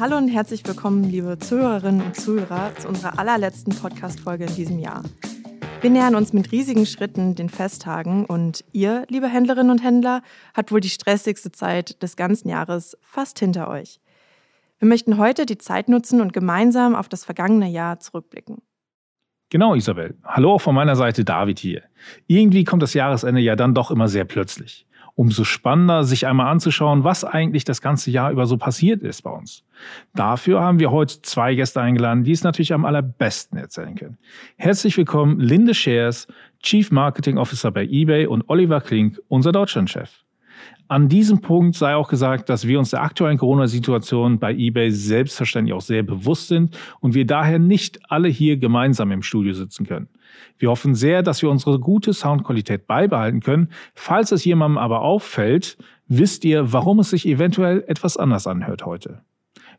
Hallo und herzlich willkommen, liebe Zuhörerinnen und Zuhörer, zu unserer allerletzten Podcast-Folge in diesem Jahr. Wir nähern uns mit riesigen Schritten den Festtagen und ihr, liebe Händlerinnen und Händler, habt wohl die stressigste Zeit des ganzen Jahres fast hinter euch. Wir möchten heute die Zeit nutzen und gemeinsam auf das vergangene Jahr zurückblicken. Genau, Isabel. Hallo auch von meiner Seite David hier. Irgendwie kommt das Jahresende ja dann doch immer sehr plötzlich umso spannender, sich einmal anzuschauen, was eigentlich das ganze Jahr über so passiert ist bei uns. Dafür haben wir heute zwei Gäste eingeladen, die es natürlich am allerbesten erzählen können. Herzlich willkommen Linde Shares, Chief Marketing Officer bei eBay und Oliver Klink, unser Deutschlandchef. An diesem Punkt sei auch gesagt, dass wir uns der aktuellen Corona-Situation bei eBay selbstverständlich auch sehr bewusst sind und wir daher nicht alle hier gemeinsam im Studio sitzen können. Wir hoffen sehr, dass wir unsere gute Soundqualität beibehalten können. Falls es jemandem aber auffällt, wisst ihr, warum es sich eventuell etwas anders anhört heute.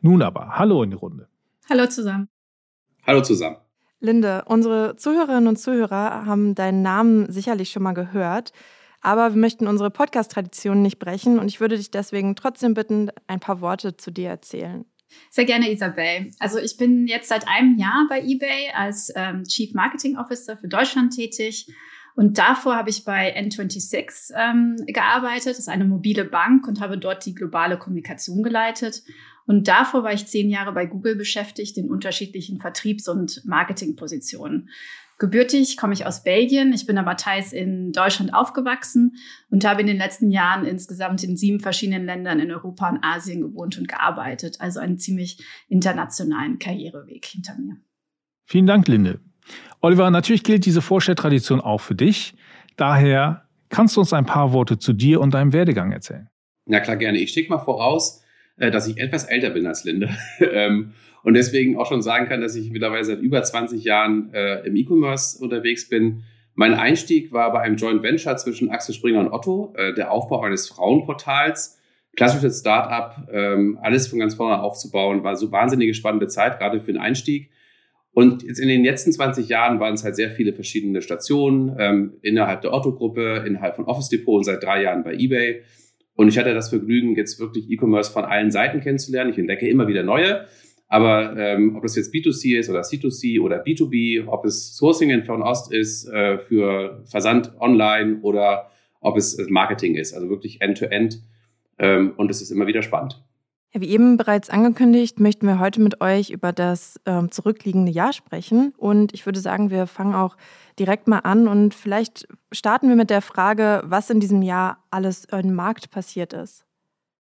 Nun aber, hallo in die Runde. Hallo zusammen. Hallo zusammen. Linde, unsere Zuhörerinnen und Zuhörer haben deinen Namen sicherlich schon mal gehört. Aber wir möchten unsere Podcast-Tradition nicht brechen und ich würde dich deswegen trotzdem bitten, ein paar Worte zu dir erzählen. Sehr gerne, Isabel. Also ich bin jetzt seit einem Jahr bei eBay als ähm, Chief Marketing Officer für Deutschland tätig. Und davor habe ich bei N26 ähm, gearbeitet. Das ist eine mobile Bank und habe dort die globale Kommunikation geleitet. Und davor war ich zehn Jahre bei Google beschäftigt in unterschiedlichen Vertriebs- und Marketingpositionen. Gebürtig komme ich aus Belgien. Ich bin aber teils in Deutschland aufgewachsen und habe in den letzten Jahren insgesamt in sieben verschiedenen Ländern in Europa und Asien gewohnt und gearbeitet. Also einen ziemlich internationalen Karriereweg hinter mir. Vielen Dank, Linde. Oliver, natürlich gilt diese Vorstelltradition auch für dich. Daher kannst du uns ein paar Worte zu dir und deinem Werdegang erzählen. Na klar, gerne. Ich schicke mal voraus, äh, dass ich etwas älter bin als Linde. Und deswegen auch schon sagen kann, dass ich mittlerweile seit über 20 Jahren äh, im E-Commerce unterwegs bin. Mein Einstieg war bei einem Joint Venture zwischen Axel Springer und Otto, äh, der Aufbau eines Frauenportals. Klassisches Startup, ähm, alles von ganz vorne aufzubauen, war so wahnsinnige spannende Zeit, gerade für den Einstieg. Und jetzt in den letzten 20 Jahren waren es halt sehr viele verschiedene Stationen ähm, innerhalb der Otto-Gruppe, innerhalb von Office Depot und seit drei Jahren bei eBay. Und ich hatte das Vergnügen, jetzt wirklich E-Commerce von allen Seiten kennenzulernen. Ich entdecke immer wieder neue. Aber ähm, ob das jetzt B2C ist oder C2C oder B2B, ob es Sourcing in Fernost ist äh, für Versand online oder ob es Marketing ist, also wirklich End-to-End. -End. Ähm, und es ist immer wieder spannend. Ja, wie eben bereits angekündigt, möchten wir heute mit euch über das ähm, zurückliegende Jahr sprechen. Und ich würde sagen, wir fangen auch direkt mal an und vielleicht starten wir mit der Frage, was in diesem Jahr alles im Markt passiert ist.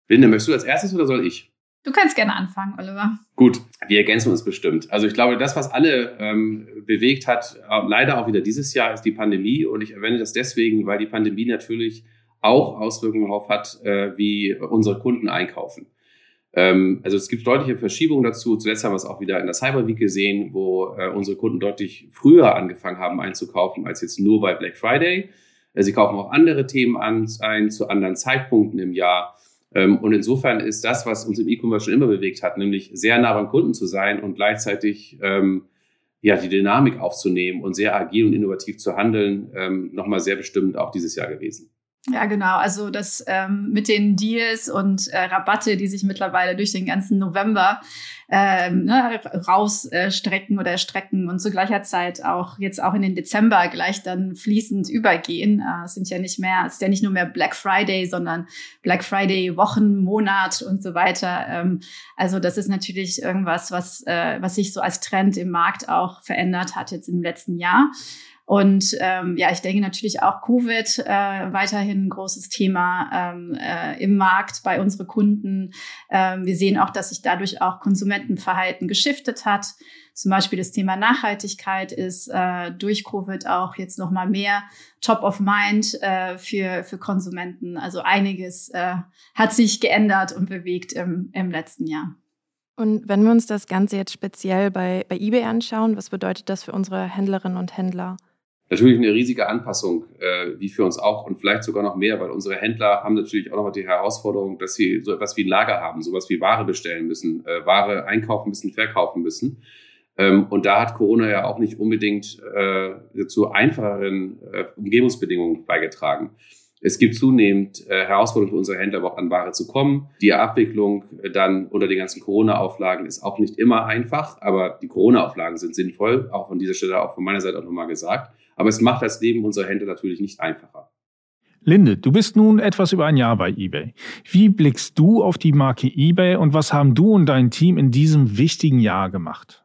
Linde, möchtest du als erstes oder soll ich? Du kannst gerne anfangen, Oliver. Gut, wir ergänzen uns bestimmt. Also ich glaube, das, was alle ähm, bewegt hat, äh, leider auch wieder dieses Jahr, ist die Pandemie. Und ich erwähne das deswegen, weil die Pandemie natürlich auch Auswirkungen darauf hat, äh, wie unsere Kunden einkaufen. Ähm, also es gibt deutliche Verschiebungen dazu. Zuletzt haben wir es auch wieder in der Cyber Week gesehen, wo äh, unsere Kunden deutlich früher angefangen haben einzukaufen als jetzt nur bei Black Friday. Äh, sie kaufen auch andere Themen an, ein zu anderen Zeitpunkten im Jahr. Ähm, und insofern ist das, was uns im E-Commerce schon immer bewegt hat, nämlich sehr nah beim Kunden zu sein und gleichzeitig ähm, ja, die Dynamik aufzunehmen und sehr agil und innovativ zu handeln, ähm, nochmal sehr bestimmt auch dieses Jahr gewesen. Ja, genau. Also das ähm, mit den Deals und äh, Rabatte, die sich mittlerweile durch den ganzen November ähm, ne, rausstrecken äh, oder strecken und zu gleicher Zeit auch jetzt auch in den Dezember gleich dann fließend übergehen. Äh, sind ja nicht mehr, es ist ja nicht nur mehr Black Friday, sondern Black Friday Wochen, Monat und so weiter. Ähm, also das ist natürlich irgendwas, was, äh, was sich so als Trend im Markt auch verändert hat jetzt im letzten Jahr. Und ähm, ja, ich denke natürlich auch Covid äh, weiterhin ein großes Thema ähm, äh, im Markt bei unseren Kunden. Ähm, wir sehen auch, dass sich dadurch auch Konsumentenverhalten geschiftet hat. Zum Beispiel das Thema Nachhaltigkeit ist äh, durch Covid auch jetzt noch mal mehr Top of Mind äh, für, für Konsumenten. Also einiges äh, hat sich geändert und bewegt im, im letzten Jahr. Und wenn wir uns das Ganze jetzt speziell bei, bei eBay anschauen, was bedeutet das für unsere Händlerinnen und Händler? Natürlich eine riesige Anpassung, äh, wie für uns auch und vielleicht sogar noch mehr, weil unsere Händler haben natürlich auch noch die Herausforderung, dass sie so etwas wie ein Lager haben, sowas wie Ware bestellen müssen, äh, Ware einkaufen müssen, verkaufen müssen. Ähm, und da hat Corona ja auch nicht unbedingt äh, zu einfacheren äh, Umgebungsbedingungen beigetragen. Es gibt zunehmend äh, Herausforderungen für unsere Händler, überhaupt an Ware zu kommen. Die Abwicklung äh, dann unter den ganzen Corona-Auflagen ist auch nicht immer einfach, aber die Corona-Auflagen sind sinnvoll, auch von dieser Stelle auch von meiner Seite auch nochmal gesagt. Aber es macht das Leben unserer Händler natürlich nicht einfacher. Linde, du bist nun etwas über ein Jahr bei eBay. Wie blickst du auf die Marke eBay und was haben du und dein Team in diesem wichtigen Jahr gemacht?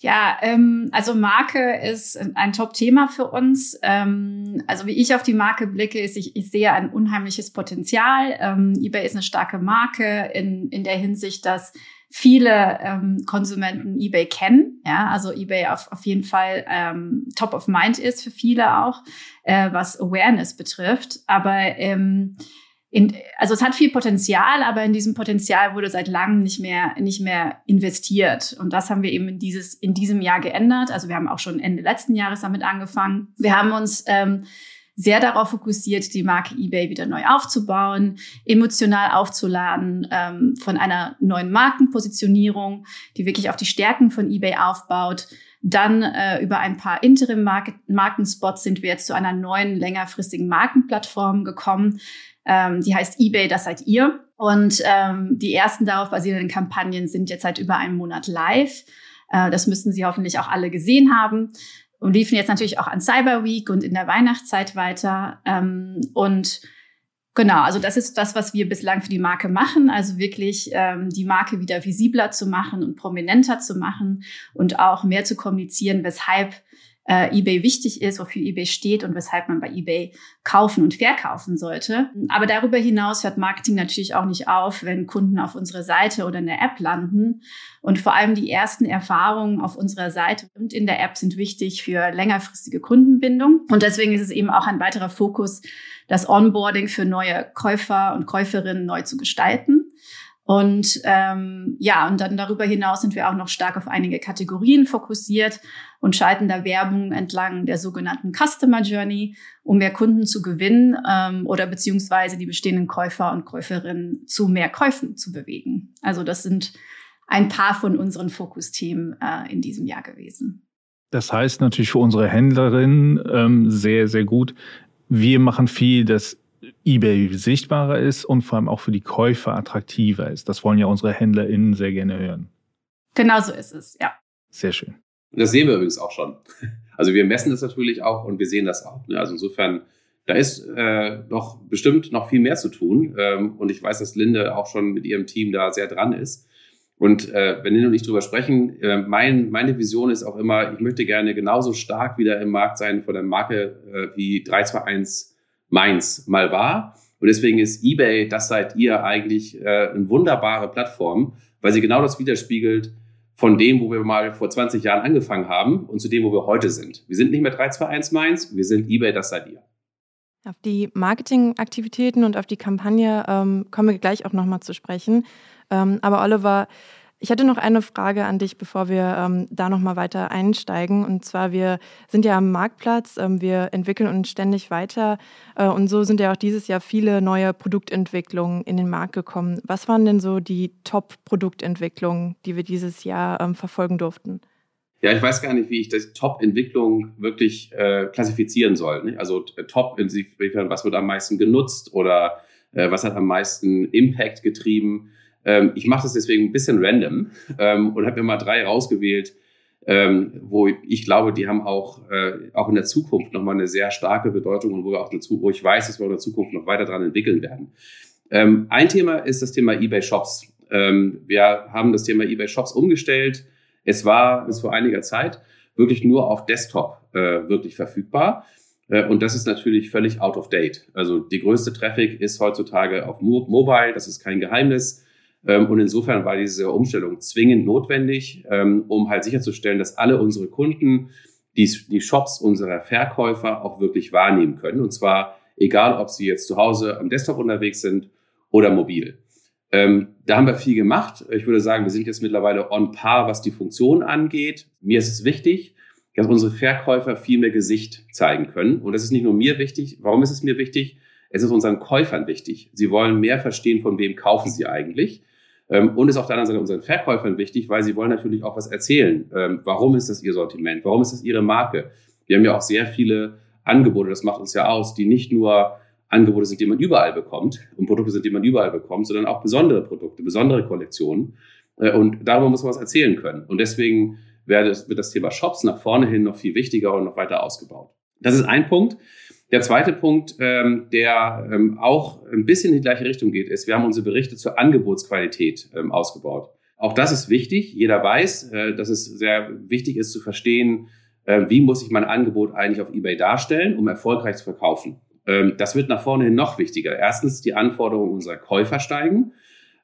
Ja, ähm, also Marke ist ein Top-Thema für uns. Ähm, also wie ich auf die Marke blicke, ist, ich, ich sehe ein unheimliches Potenzial. Ähm, eBay ist eine starke Marke in, in der Hinsicht, dass viele ähm, Konsumenten eBay kennen. Ja, also eBay auf, auf jeden Fall ähm, top of mind ist für viele auch, äh, was Awareness betrifft. Aber ähm, in, also es hat viel Potenzial, aber in diesem Potenzial wurde seit langem nicht mehr, nicht mehr investiert. Und das haben wir eben in, dieses, in diesem Jahr geändert. Also wir haben auch schon Ende letzten Jahres damit angefangen. Wir haben uns ähm, sehr darauf fokussiert, die Marke eBay wieder neu aufzubauen, emotional aufzuladen, ähm, von einer neuen Markenpositionierung, die wirklich auf die Stärken von eBay aufbaut. Dann äh, über ein paar Interim-Markenspots sind wir jetzt zu einer neuen, längerfristigen Markenplattform gekommen, ähm, die heißt eBay, das seid ihr. Und ähm, die ersten darauf basierenden Kampagnen sind jetzt seit über einem Monat live. Äh, das müssten Sie hoffentlich auch alle gesehen haben. Und liefen jetzt natürlich auch an Cyber Week und in der Weihnachtszeit weiter. Ähm, und Genau, also das ist das, was wir bislang für die Marke machen. Also wirklich ähm, die Marke wieder visibler zu machen und prominenter zu machen und auch mehr zu kommunizieren, weshalb äh, eBay wichtig ist, wofür eBay steht und weshalb man bei eBay kaufen und verkaufen sollte. Aber darüber hinaus hört Marketing natürlich auch nicht auf, wenn Kunden auf unserer Seite oder in der App landen. Und vor allem die ersten Erfahrungen auf unserer Seite und in der App sind wichtig für längerfristige Kundenbindung. Und deswegen ist es eben auch ein weiterer Fokus, das Onboarding für neue Käufer und Käuferinnen neu zu gestalten. Und ähm, ja, und dann darüber hinaus sind wir auch noch stark auf einige Kategorien fokussiert und schalten da Werbung entlang der sogenannten Customer Journey, um mehr Kunden zu gewinnen ähm, oder beziehungsweise die bestehenden Käufer und Käuferinnen zu mehr Käufen zu bewegen. Also das sind ein paar von unseren Fokusthemen äh, in diesem Jahr gewesen. Das heißt natürlich für unsere Händlerinnen ähm, sehr, sehr gut. Wir machen viel, dass eBay sichtbarer ist und vor allem auch für die Käufer attraktiver ist. Das wollen ja unsere HändlerInnen sehr gerne hören. Genau so ist es, ja. Sehr schön. Und das sehen wir übrigens auch schon. Also wir messen das natürlich auch und wir sehen das auch. Ne? Also insofern, da ist äh, noch bestimmt noch viel mehr zu tun. Ähm, und ich weiß, dass Linde auch schon mit ihrem Team da sehr dran ist. Und äh, wenn Linde und ich drüber sprechen, äh, mein, meine Vision ist auch immer, ich möchte gerne genauso stark wieder im Markt sein von der Marke äh, wie 321 Mainz mal war. Und deswegen ist eBay, das seid ihr eigentlich äh, eine wunderbare Plattform, weil sie genau das widerspiegelt von dem, wo wir mal vor 20 Jahren angefangen haben und zu dem, wo wir heute sind. Wir sind nicht mehr 321 Mainz, wir sind eBay, das seid ihr. Auf die Marketingaktivitäten und auf die Kampagne ähm, kommen wir gleich auch nochmal zu sprechen. Ähm, aber Oliver, ich hätte noch eine Frage an dich, bevor wir ähm, da noch mal weiter einsteigen. Und zwar, wir sind ja am Marktplatz, ähm, wir entwickeln uns ständig weiter. Äh, und so sind ja auch dieses Jahr viele neue Produktentwicklungen in den Markt gekommen. Was waren denn so die Top-Produktentwicklungen, die wir dieses Jahr ähm, verfolgen durften? Ja, ich weiß gar nicht, wie ich die Top-Entwicklung wirklich äh, klassifizieren soll. Ne? Also äh, Top inwiefern, was wird am meisten genutzt oder äh, was hat am meisten Impact getrieben. Ähm, ich mache das deswegen ein bisschen random ähm, und habe mir mal drei rausgewählt, ähm, wo ich glaube, die haben auch, äh, auch in der Zukunft nochmal eine sehr starke Bedeutung und wo, wir auch dazu, wo ich weiß, dass wir in der Zukunft noch weiter dran entwickeln werden. Ähm, ein Thema ist das Thema eBay Shops. Ähm, wir haben das Thema eBay Shops umgestellt. Es war bis vor einiger Zeit wirklich nur auf Desktop äh, wirklich verfügbar. Äh, und das ist natürlich völlig out of date. Also die größte Traffic ist heutzutage auf Mo Mobile, das ist kein Geheimnis. Ähm, und insofern war diese Umstellung zwingend notwendig, ähm, um halt sicherzustellen, dass alle unsere Kunden die, Shops unserer Verkäufer auch wirklich wahrnehmen können. Und zwar egal, ob sie jetzt zu Hause am Desktop unterwegs sind oder mobil. Ähm, da haben wir viel gemacht. Ich würde sagen, wir sind jetzt mittlerweile on par, was die Funktion angeht. Mir ist es wichtig, dass unsere Verkäufer viel mehr Gesicht zeigen können. Und das ist nicht nur mir wichtig. Warum ist es mir wichtig? Es ist unseren Käufern wichtig. Sie wollen mehr verstehen, von wem kaufen sie eigentlich. Ähm, und ist auf der anderen Seite unseren Verkäufern wichtig, weil sie wollen natürlich auch was erzählen. Ähm, warum ist das ihr Sortiment? Warum ist das ihre Marke? Wir haben ja auch sehr viele Angebote, das macht uns ja aus, die nicht nur Angebote sind, die man überall bekommt und Produkte sind, die man überall bekommt, sondern auch besondere Produkte, besondere Kollektionen. Äh, und darüber muss man was erzählen können. Und deswegen wird das Thema Shops nach vorne hin noch viel wichtiger und noch weiter ausgebaut. Das ist ein Punkt. Der zweite Punkt, ähm, der ähm, auch ein bisschen in die gleiche Richtung geht, ist, wir haben unsere Berichte zur Angebotsqualität ähm, ausgebaut. Auch das ist wichtig. Jeder weiß, äh, dass es sehr wichtig ist zu verstehen, äh, wie muss ich mein Angebot eigentlich auf eBay darstellen, um erfolgreich zu verkaufen. Ähm, das wird nach vorne hin noch wichtiger. Erstens, die Anforderungen unserer Käufer steigen.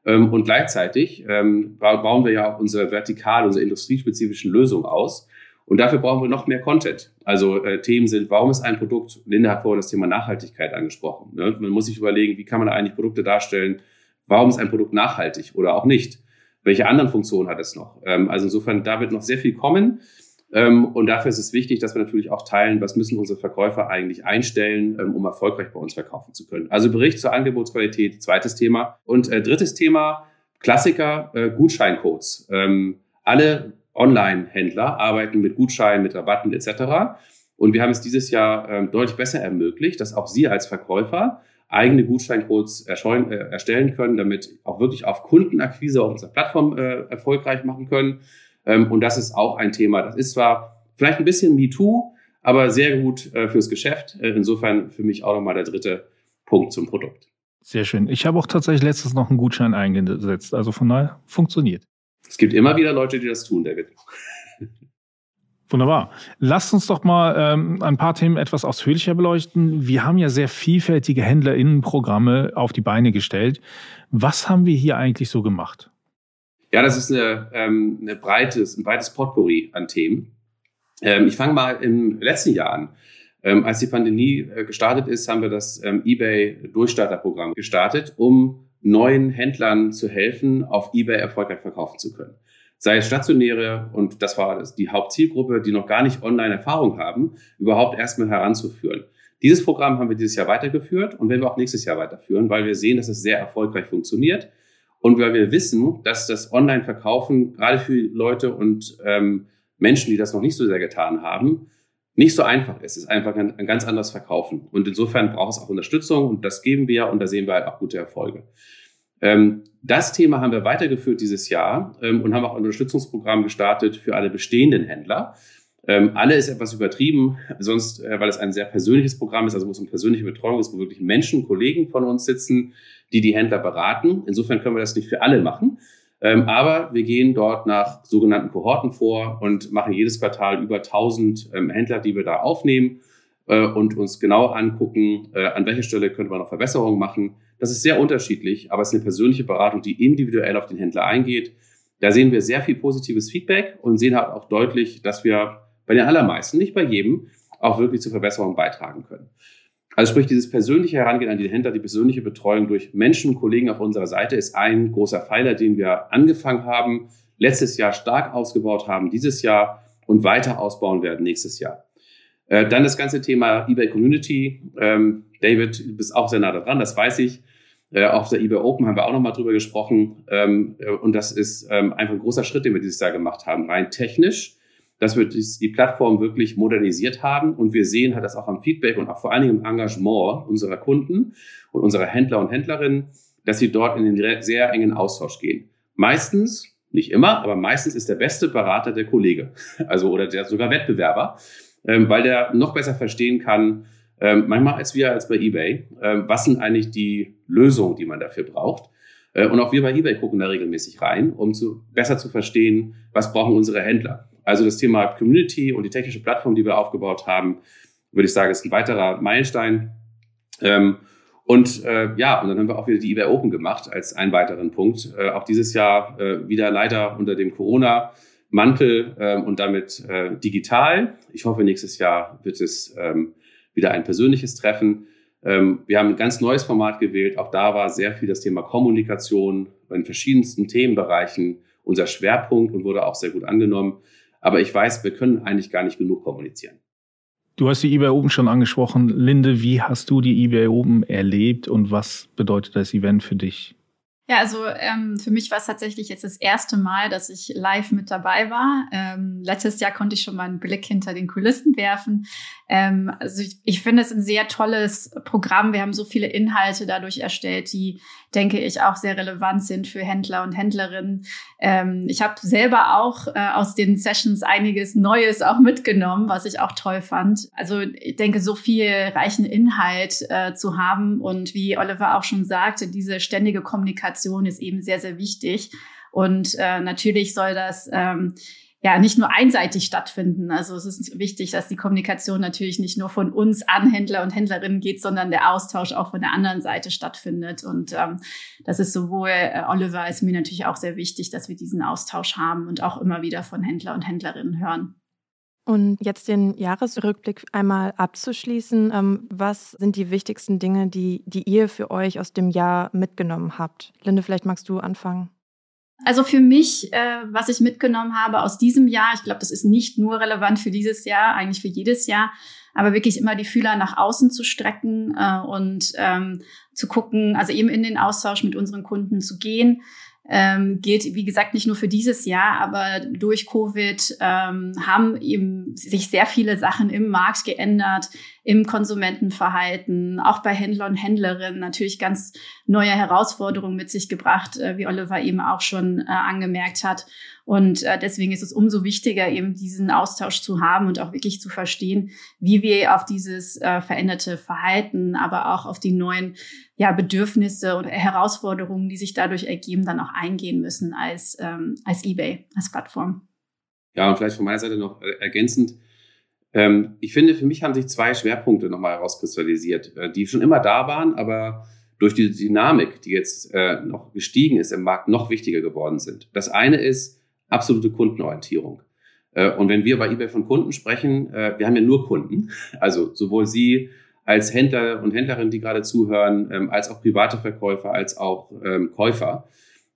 Ähm, und gleichzeitig ähm, bauen wir ja auch unsere vertikal, unsere industriespezifischen Lösungen aus. Und dafür brauchen wir noch mehr Content. Also äh, Themen sind, warum ist ein Produkt, Linda hat vorhin das Thema Nachhaltigkeit angesprochen. Ne? Man muss sich überlegen, wie kann man eigentlich Produkte darstellen, warum ist ein Produkt nachhaltig oder auch nicht. Welche anderen Funktionen hat es noch? Ähm, also insofern, da wird noch sehr viel kommen. Ähm, und dafür ist es wichtig, dass wir natürlich auch teilen, was müssen unsere Verkäufer eigentlich einstellen, ähm, um erfolgreich bei uns verkaufen zu können. Also Bericht zur Angebotsqualität, zweites Thema. Und äh, drittes Thema, Klassiker, äh, Gutscheincodes. Ähm, alle Online-Händler arbeiten mit Gutscheinen, mit Rabatten etc. Und wir haben es dieses Jahr ähm, deutlich besser ermöglicht, dass auch Sie als Verkäufer eigene Gutscheincodes äh, erstellen können, damit auch wirklich auf Kundenakquise auf unserer Plattform äh, erfolgreich machen können. Ähm, und das ist auch ein Thema. Das ist zwar vielleicht ein bisschen MeToo, aber sehr gut äh, fürs Geschäft. Äh, insofern für mich auch nochmal der dritte Punkt zum Produkt. Sehr schön. Ich habe auch tatsächlich letztens noch einen Gutschein eingesetzt. Also von daher funktioniert. Es gibt immer wieder Leute, die das tun, David. Wunderbar. Lasst uns doch mal ähm, ein paar Themen etwas ausführlicher beleuchten. Wir haben ja sehr vielfältige HändlerInnenprogramme auf die Beine gestellt. Was haben wir hier eigentlich so gemacht? Ja, das ist eine, ähm, eine breites, ein breites Potpourri an Themen. Ähm, ich fange mal im letzten Jahr an. Ähm, als die Pandemie äh, gestartet ist, haben wir das ähm, eBay Durchstarterprogramm gestartet, um neuen Händlern zu helfen, auf eBay erfolgreich verkaufen zu können. Sei es stationäre, und das war die Hauptzielgruppe, die noch gar nicht Online-Erfahrung haben, überhaupt erstmal heranzuführen. Dieses Programm haben wir dieses Jahr weitergeführt und werden wir auch nächstes Jahr weiterführen, weil wir sehen, dass es sehr erfolgreich funktioniert und weil wir wissen, dass das Online-Verkaufen gerade für Leute und ähm, Menschen, die das noch nicht so sehr getan haben, nicht so einfach ist. Es ist einfach ein, ein, ganz anderes Verkaufen. Und insofern braucht es auch Unterstützung und das geben wir und da sehen wir halt auch gute Erfolge. Ähm, das Thema haben wir weitergeführt dieses Jahr ähm, und haben auch ein Unterstützungsprogramm gestartet für alle bestehenden Händler. Ähm, alle ist etwas übertrieben, sonst, äh, weil es ein sehr persönliches Programm ist, also wo es um persönliche Betreuung ist, wo wirklich Menschen, Kollegen von uns sitzen, die die Händler beraten. Insofern können wir das nicht für alle machen. Ähm, aber wir gehen dort nach sogenannten Kohorten vor und machen jedes Quartal über 1000 ähm, Händler, die wir da aufnehmen äh, und uns genau angucken, äh, an welcher Stelle könnte man noch Verbesserungen machen. Das ist sehr unterschiedlich, aber es ist eine persönliche Beratung, die individuell auf den Händler eingeht. Da sehen wir sehr viel positives Feedback und sehen halt auch deutlich, dass wir bei den allermeisten, nicht bei jedem, auch wirklich zur Verbesserung beitragen können. Also sprich, dieses persönliche Herangehen an die Händler, die persönliche Betreuung durch Menschen und Kollegen auf unserer Seite ist ein großer Pfeiler, den wir angefangen haben, letztes Jahr stark ausgebaut haben, dieses Jahr und weiter ausbauen werden nächstes Jahr. Äh, dann das ganze Thema eBay Community. Ähm, David, du bist auch sehr nah dran, das weiß ich. Äh, auf der eBay Open haben wir auch nochmal drüber gesprochen. Ähm, äh, und das ist ähm, einfach ein großer Schritt, den wir dieses Jahr gemacht haben, rein technisch dass wir die Plattform wirklich modernisiert haben und wir sehen halt das auch am Feedback und auch vor allen Dingen im Engagement unserer Kunden und unserer Händler und Händlerinnen, dass sie dort in den sehr engen Austausch gehen. Meistens, nicht immer, aber meistens ist der beste Berater der Kollege, also oder der sogar Wettbewerber, ähm, weil der noch besser verstehen kann, ähm, manchmal als wir als bei eBay, ähm, was sind eigentlich die Lösungen, die man dafür braucht. Äh, und auch wir bei eBay gucken da regelmäßig rein, um zu, besser zu verstehen, was brauchen unsere Händler. Also das Thema Community und die technische Plattform, die wir aufgebaut haben, würde ich sagen, ist ein weiterer Meilenstein. Ähm, und äh, ja, und dann haben wir auch wieder die eBay Open gemacht als einen weiteren Punkt. Äh, auch dieses Jahr äh, wieder leider unter dem Corona-Mantel äh, und damit äh, digital. Ich hoffe, nächstes Jahr wird es ähm, wieder ein persönliches Treffen. Ähm, wir haben ein ganz neues Format gewählt. Auch da war sehr viel das Thema Kommunikation in verschiedensten Themenbereichen unser Schwerpunkt und wurde auch sehr gut angenommen. Aber ich weiß, wir können eigentlich gar nicht genug kommunizieren. Du hast die eBay Open schon angesprochen. Linde, wie hast du die eBay Open erlebt und was bedeutet das Event für dich? Ja, also ähm, für mich war es tatsächlich jetzt das erste Mal, dass ich live mit dabei war. Ähm, letztes Jahr konnte ich schon mal einen Blick hinter den Kulissen werfen. Ähm, also ich, ich finde es ein sehr tolles Programm. Wir haben so viele Inhalte dadurch erstellt, die, denke ich, auch sehr relevant sind für Händler und Händlerinnen. Ähm, ich habe selber auch äh, aus den Sessions einiges Neues auch mitgenommen, was ich auch toll fand. Also ich denke, so viel reichen Inhalt äh, zu haben und wie Oliver auch schon sagte, diese ständige Kommunikation ist eben sehr, sehr wichtig. Und äh, natürlich soll das ähm, ja nicht nur einseitig stattfinden. Also es ist wichtig, dass die Kommunikation natürlich nicht nur von uns an Händler und Händlerinnen geht, sondern der Austausch auch von der anderen Seite stattfindet. Und ähm, das ist sowohl äh, Oliver als mir natürlich auch sehr wichtig, dass wir diesen Austausch haben und auch immer wieder von Händler und Händlerinnen hören. Und jetzt den Jahresrückblick einmal abzuschließen. Ähm, was sind die wichtigsten Dinge, die, die ihr für euch aus dem Jahr mitgenommen habt? Linde, vielleicht magst du anfangen. Also für mich, äh, was ich mitgenommen habe aus diesem Jahr, ich glaube, das ist nicht nur relevant für dieses Jahr, eigentlich für jedes Jahr, aber wirklich immer die Fühler nach außen zu strecken äh, und ähm, zu gucken, also eben in den Austausch mit unseren Kunden zu gehen, ähm, gilt, wie gesagt, nicht nur für dieses Jahr, aber durch Covid ähm, haben eben sich sehr viele Sachen im Markt geändert, im Konsumentenverhalten, auch bei Händler und Händlerinnen natürlich ganz neue Herausforderungen mit sich gebracht, äh, wie Oliver eben auch schon äh, angemerkt hat. Und äh, deswegen ist es umso wichtiger, eben diesen Austausch zu haben und auch wirklich zu verstehen, wie wir auf dieses veränderte Verhalten, aber auch auf die neuen ja, Bedürfnisse und Herausforderungen, die sich dadurch ergeben, dann auch eingehen müssen als, ähm, als eBay, als Plattform. Ja, und vielleicht von meiner Seite noch ergänzend. Ähm, ich finde, für mich haben sich zwei Schwerpunkte nochmal herauskristallisiert, äh, die schon immer da waren, aber durch die Dynamik, die jetzt äh, noch gestiegen ist im Markt, noch wichtiger geworden sind. Das eine ist, absolute Kundenorientierung. Äh, und wenn wir bei eBay von Kunden sprechen, äh, wir haben ja nur Kunden, also sowohl Sie als Händler und Händlerin, die gerade zuhören, ähm, als auch private Verkäufer, als auch ähm, Käufer.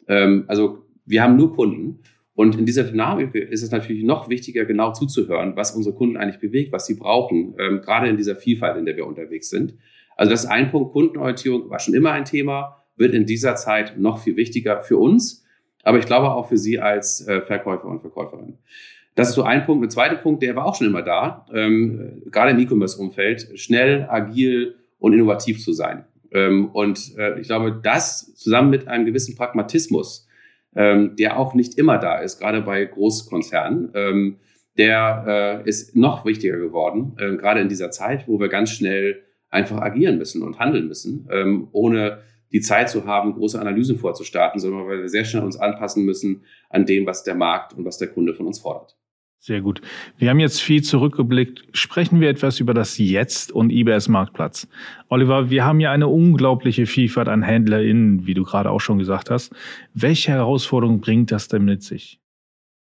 Ähm, also wir haben nur Kunden. Und in dieser Dynamik ist es natürlich noch wichtiger, genau zuzuhören, was unsere Kunden eigentlich bewegt, was sie brauchen, gerade in dieser Vielfalt, in der wir unterwegs sind. Also das ist ein Punkt, Kundenorientierung war schon immer ein Thema, wird in dieser Zeit noch viel wichtiger für uns, aber ich glaube auch für Sie als äh, Verkäufer und Verkäuferin. Das ist so ein Punkt. Ein zweiter Punkt, der war auch schon immer da, ähm, gerade im E-Commerce-Umfeld, schnell, agil und innovativ zu sein. Ähm, und äh, ich glaube, das zusammen mit einem gewissen Pragmatismus, ähm, der auch nicht immer da ist, gerade bei Großkonzernen, ähm, der äh, ist noch wichtiger geworden, äh, gerade in dieser Zeit, wo wir ganz schnell einfach agieren müssen und handeln müssen, ähm, ohne die Zeit zu haben, große Analysen vorzustarten, sondern weil wir sehr schnell uns anpassen müssen an dem, was der Markt und was der Kunde von uns fordert. Sehr gut. Wir haben jetzt viel zurückgeblickt. Sprechen wir etwas über das Jetzt und eBay's Marktplatz. Oliver, wir haben ja eine unglaubliche Vielfalt an HändlerInnen, wie du gerade auch schon gesagt hast. Welche Herausforderungen bringt das denn mit sich?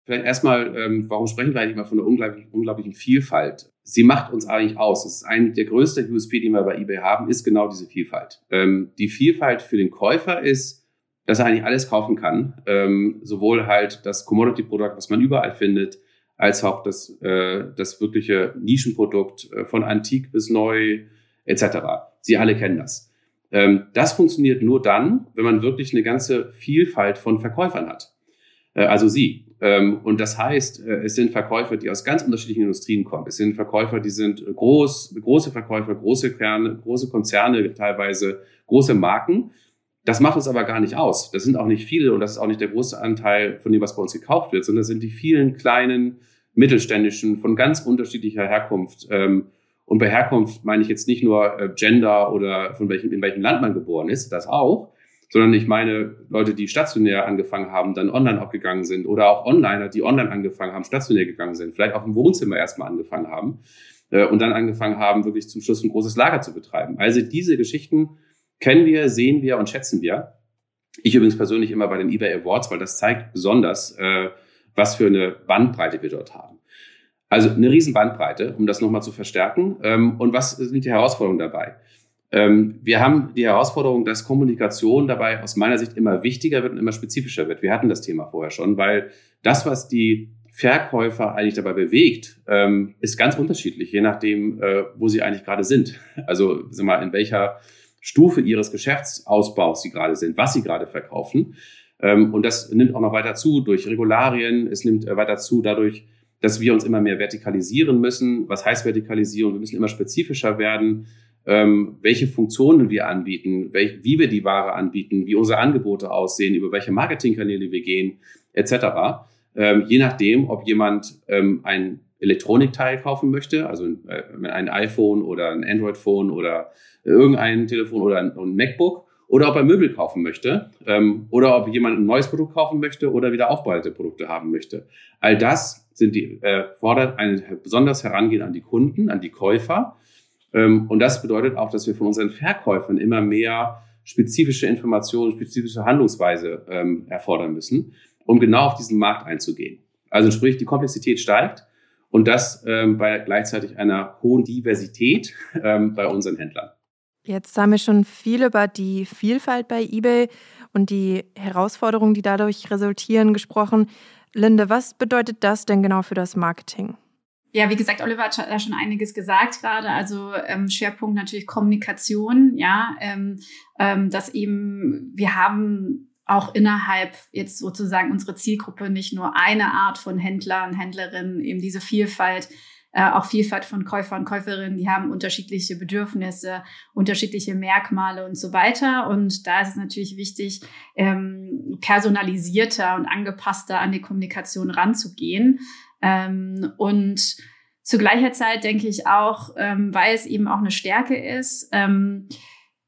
Vielleicht erstmal, ähm, warum sprechen wir eigentlich mal von einer unglaublichen, unglaublichen Vielfalt? Sie macht uns eigentlich aus. Das ist ein der größte USP, den wir bei eBay haben, ist genau diese Vielfalt. Ähm, die Vielfalt für den Käufer ist, dass er eigentlich alles kaufen kann. Ähm, sowohl halt das Commodity-Produkt, was man überall findet, als auch das, äh, das wirkliche Nischenprodukt äh, von antik bis neu etc. Sie alle kennen das. Ähm, das funktioniert nur dann, wenn man wirklich eine ganze Vielfalt von Verkäufern hat. Äh, also Sie. Ähm, und das heißt, äh, es sind Verkäufer, die aus ganz unterschiedlichen Industrien kommen. Es sind Verkäufer, die sind groß, große Verkäufer, große Kerne, große Konzerne, teilweise große Marken. Das macht uns aber gar nicht aus. Das sind auch nicht viele und das ist auch nicht der große Anteil von dem, was bei uns gekauft wird, sondern das sind die vielen kleinen, mittelständischen, von ganz unterschiedlicher Herkunft. Ähm, und bei Herkunft meine ich jetzt nicht nur äh, Gender oder von welchem, in welchem Land man geboren ist, das auch, sondern ich meine Leute, die stationär angefangen haben, dann online auch gegangen sind oder auch Onliner, die online angefangen haben, stationär gegangen sind, vielleicht auch im Wohnzimmer erstmal angefangen haben äh, und dann angefangen haben, wirklich zum Schluss ein großes Lager zu betreiben. Also diese Geschichten kennen wir, sehen wir und schätzen wir. Ich übrigens persönlich immer bei den eBay Awards, weil das zeigt besonders, äh, was für eine Bandbreite wir dort haben. Also eine riesen Bandbreite, um das nochmal zu verstärken. Ähm, und was sind die Herausforderungen dabei? Ähm, wir haben die Herausforderung, dass Kommunikation dabei aus meiner Sicht immer wichtiger wird und immer spezifischer wird. Wir hatten das Thema vorher schon, weil das, was die Verkäufer eigentlich dabei bewegt, ähm, ist ganz unterschiedlich, je nachdem, äh, wo sie eigentlich gerade sind. Also sag mal, in welcher Stufe ihres Geschäftsausbaus sie gerade sind, was sie gerade verkaufen. Ähm, und das nimmt auch noch weiter zu durch Regularien. Es nimmt äh, weiter zu dadurch, dass wir uns immer mehr vertikalisieren müssen. Was heißt Vertikalisierung? Wir müssen immer spezifischer werden, ähm, welche Funktionen wir anbieten, wie wir die Ware anbieten, wie unsere Angebote aussehen, über welche Marketingkanäle wir gehen, etc. Ähm, je nachdem, ob jemand ein Elektronikteil kaufen möchte, also äh, ein iPhone oder ein Android-Phone oder irgendein Telefon oder ein MacBook, oder ob er Möbel kaufen möchte ähm, oder ob jemand ein neues Produkt kaufen möchte oder wieder aufbereitete Produkte haben möchte. All das sind die, äh, fordert ein besonderes Herangehen an die Kunden, an die Käufer. Ähm, und das bedeutet auch, dass wir von unseren Verkäufern immer mehr spezifische Informationen, spezifische Handlungsweise ähm, erfordern müssen, um genau auf diesen Markt einzugehen. Also sprich, die Komplexität steigt und das ähm, bei gleichzeitig einer hohen Diversität ähm, bei unseren Händlern. Jetzt haben wir schon viel über die Vielfalt bei eBay und die Herausforderungen, die dadurch resultieren, gesprochen. Linde, was bedeutet das denn genau für das Marketing? Ja, wie gesagt, Oliver hat da schon einiges gesagt gerade. Also ähm, Schwerpunkt natürlich Kommunikation, ja, ähm, ähm, dass eben wir haben auch innerhalb jetzt sozusagen unsere Zielgruppe nicht nur eine Art von Händlern, Händlerinnen, eben diese Vielfalt äh, auch Vielfalt von Käufer und Käuferinnen, die haben unterschiedliche Bedürfnisse, unterschiedliche Merkmale und so weiter. Und da ist es natürlich wichtig, ähm, personalisierter und angepasster an die Kommunikation ranzugehen. Ähm, und zu gleicher Zeit denke ich auch, ähm, weil es eben auch eine Stärke ist, ähm,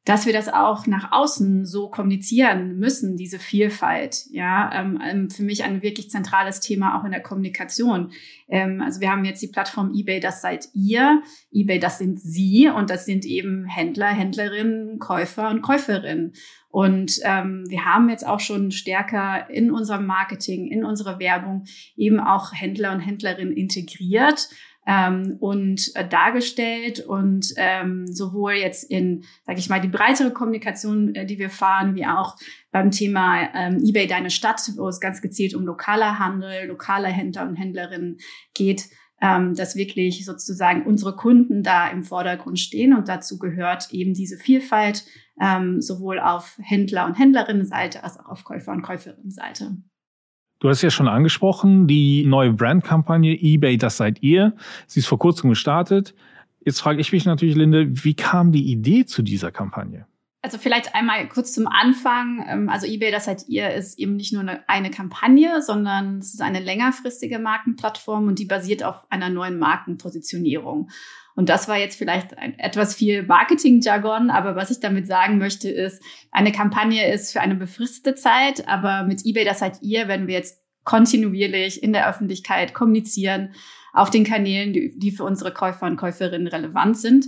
dass wir das auch nach außen so kommunizieren müssen, diese Vielfalt. Ja, ähm, ähm, für mich ein wirklich zentrales Thema auch in der Kommunikation. Ähm, also wir haben jetzt die Plattform eBay, das seid ihr. eBay, das sind Sie und das sind eben Händler, Händlerinnen, Käufer und Käuferinnen. Und ähm, wir haben jetzt auch schon stärker in unserem Marketing, in unserer Werbung eben auch Händler und Händlerinnen integriert ähm, und äh, dargestellt und ähm, sowohl jetzt in, sage ich mal, die breitere Kommunikation, äh, die wir fahren, wie auch beim Thema ähm, eBay Deine Stadt, wo es ganz gezielt um lokaler Handel, lokale Händler und Händlerinnen geht, ähm, dass wirklich sozusagen unsere Kunden da im Vordergrund stehen und dazu gehört eben diese Vielfalt ähm, sowohl auf Händler- und Händlerinnenseite als auch auf Käufer- und Käuferinnenseite. Du hast ja schon angesprochen, die neue Brandkampagne eBay, das seid ihr. Sie ist vor kurzem gestartet. Jetzt frage ich mich natürlich, Linde, wie kam die Idee zu dieser Kampagne? Also vielleicht einmal kurz zum Anfang. Ähm, also eBay, das seid ihr, ist eben nicht nur eine, Kampagne, sondern es ist eine längerfristige Markenplattform und die basiert auf einer neuen Markenpositionierung. Und das war jetzt vielleicht ein, etwas viel Marketing-Jargon, aber was ich damit sagen möchte ist, eine Kampagne ist für eine befristete Zeit, aber mit eBay, das seid ihr, wenn wir jetzt kontinuierlich in der Öffentlichkeit kommunizieren, auf den Kanälen, die, die für unsere Käufer und Käuferinnen relevant sind.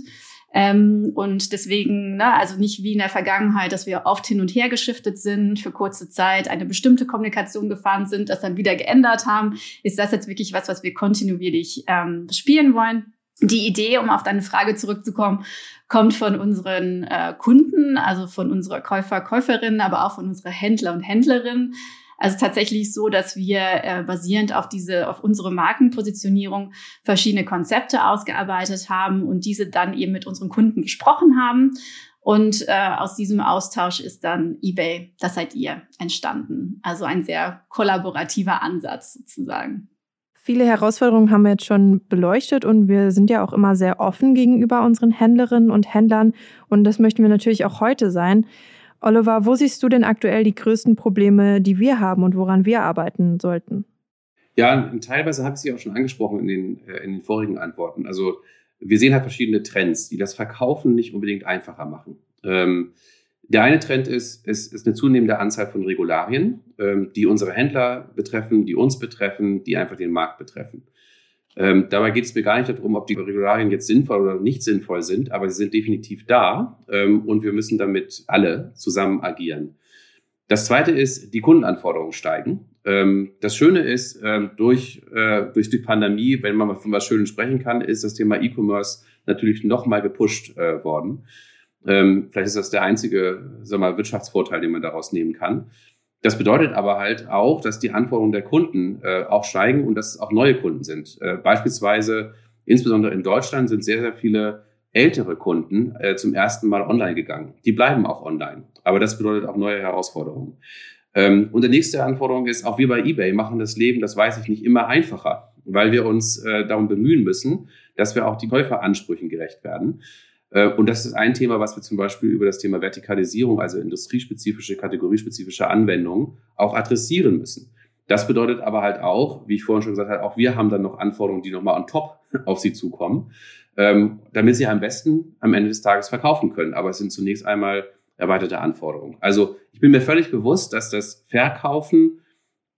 Ähm, und deswegen, ne, also nicht wie in der Vergangenheit, dass wir oft hin und her geschiftet sind, für kurze Zeit eine bestimmte Kommunikation gefahren sind, das dann wieder geändert haben, ist das jetzt wirklich was, was wir kontinuierlich ähm, spielen wollen. Die Idee, um auf deine Frage zurückzukommen, kommt von unseren äh, Kunden, also von unserer Käufer, Käuferinnen, aber auch von unserer Händler und Händlerinnen. Also tatsächlich so, dass wir äh, basierend auf diese, auf unsere Markenpositionierung verschiedene Konzepte ausgearbeitet haben und diese dann eben mit unseren Kunden besprochen haben. Und äh, aus diesem Austausch ist dann eBay, das seid ihr, entstanden. Also ein sehr kollaborativer Ansatz sozusagen. Viele Herausforderungen haben wir jetzt schon beleuchtet und wir sind ja auch immer sehr offen gegenüber unseren Händlerinnen und Händlern und das möchten wir natürlich auch heute sein. Oliver, wo siehst du denn aktuell die größten Probleme, die wir haben und woran wir arbeiten sollten? Ja, teilweise habe ich sie auch schon angesprochen in den, äh, in den vorigen Antworten. Also wir sehen halt verschiedene Trends, die das Verkaufen nicht unbedingt einfacher machen. Ähm, der eine Trend ist, ist, ist eine zunehmende Anzahl von Regularien, ähm, die unsere Händler betreffen, die uns betreffen, die einfach den Markt betreffen. Ähm, dabei geht es mir gar nicht darum, ob die Regularien jetzt sinnvoll oder nicht sinnvoll sind, aber sie sind definitiv da ähm, und wir müssen damit alle zusammen agieren. Das zweite ist, die Kundenanforderungen steigen. Ähm, das Schöne ist, ähm, durch, äh, durch die Pandemie, wenn man von was Schönes sprechen kann, ist das Thema E-Commerce natürlich nochmal gepusht äh, worden. Ähm, vielleicht ist das der einzige sag mal, Wirtschaftsvorteil, den man daraus nehmen kann. Das bedeutet aber halt auch, dass die Anforderungen der Kunden äh, auch steigen und dass es auch neue Kunden sind. Äh, beispielsweise, insbesondere in Deutschland, sind sehr, sehr viele ältere Kunden äh, zum ersten Mal online gegangen. Die bleiben auch online. Aber das bedeutet auch neue Herausforderungen. Ähm, und die nächste Anforderung ist, auch wir bei eBay machen das Leben, das weiß ich nicht, immer einfacher, weil wir uns äh, darum bemühen müssen, dass wir auch die Käuferansprüchen gerecht werden. Äh, und das ist ein Thema, was wir zum Beispiel über das Thema Vertikalisierung, also industriespezifische, kategoriespezifische Anwendungen, auch adressieren müssen. Das bedeutet aber halt auch, wie ich vorhin schon gesagt habe, auch wir haben dann noch Anforderungen, die nochmal on top auf sie zukommen, ähm, damit sie am besten am Ende des Tages verkaufen können. Aber es sind zunächst einmal erweiterte Anforderungen. Also ich bin mir völlig bewusst, dass das Verkaufen